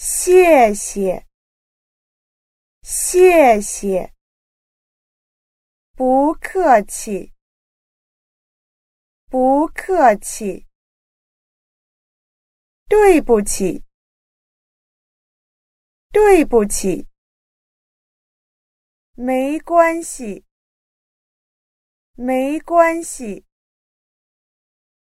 谢谢。谢谢。不客气。不客气。对不起。对不起。没关系。没关系。